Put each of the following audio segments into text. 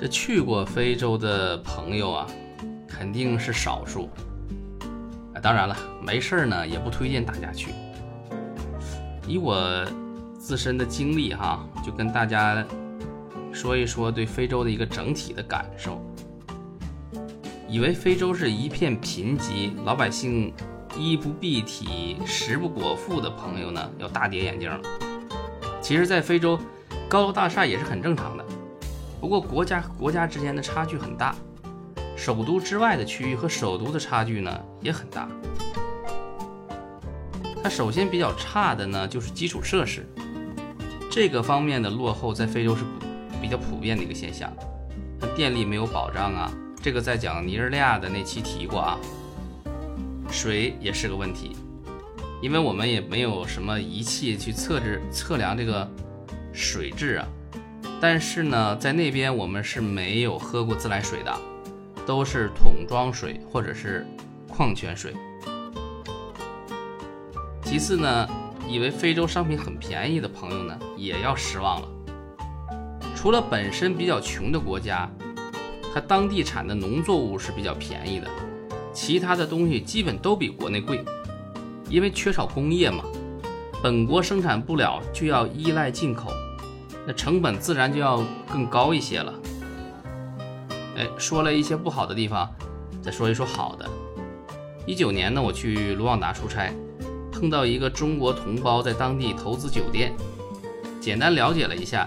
这去过非洲的朋友啊，肯定是少数。啊，当然了，没事儿呢，也不推荐大家去。以我自身的经历哈，就跟大家说一说对非洲的一个整体的感受。以为非洲是一片贫瘠，老百姓衣不蔽体、食不果腹的朋友呢，要大跌眼镜了。其实，在非洲，高楼大厦也是很正常的。不过，国家和国家之间的差距很大，首都之外的区域和首都的差距呢也很大。它首先比较差的呢，就是基础设施，这个方面的落后在非洲是比较普遍的一个现象。电力没有保障啊。这个在讲尼日利亚的那期提过啊，水也是个问题，因为我们也没有什么仪器去测制测量这个水质啊。但是呢，在那边我们是没有喝过自来水的，都是桶装水或者是矿泉水。其次呢，以为非洲商品很便宜的朋友呢，也要失望了。除了本身比较穷的国家。它当地产的农作物是比较便宜的，其他的东西基本都比国内贵，因为缺少工业嘛，本国生产不了就要依赖进口，那成本自然就要更高一些了。哎，说了一些不好的地方，再说一说好的。一九年呢，我去卢旺达出差，碰到一个中国同胞在当地投资酒店，简单了解了一下，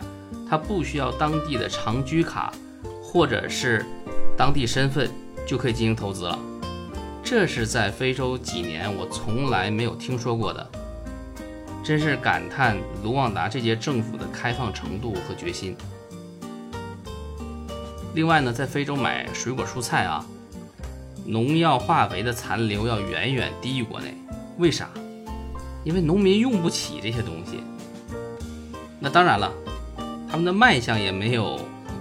他不需要当地的长居卡。或者是当地身份就可以进行投资了，这是在非洲几年我从来没有听说过的，真是感叹卢旺达这届政府的开放程度和决心。另外呢，在非洲买水果蔬菜啊，农药化肥的残留要远远低于国内，为啥？因为农民用不起这些东西。那当然了，他们的卖相也没有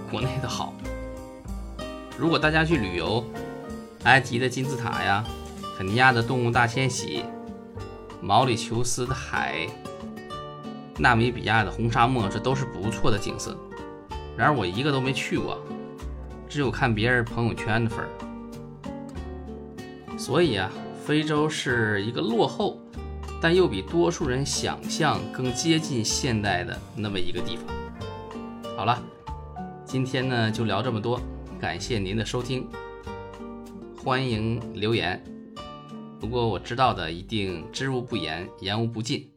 国内的好。如果大家去旅游，埃及的金字塔呀，肯尼亚的动物大迁徙，毛里求斯的海，纳米比亚的红沙漠，这都是不错的景色。然而我一个都没去过，只有看别人朋友圈的份儿。所以啊，非洲是一个落后，但又比多数人想象更接近现代的那么一个地方。好了，今天呢就聊这么多。感谢您的收听，欢迎留言。如果我知道的一定知无不言，言无不尽。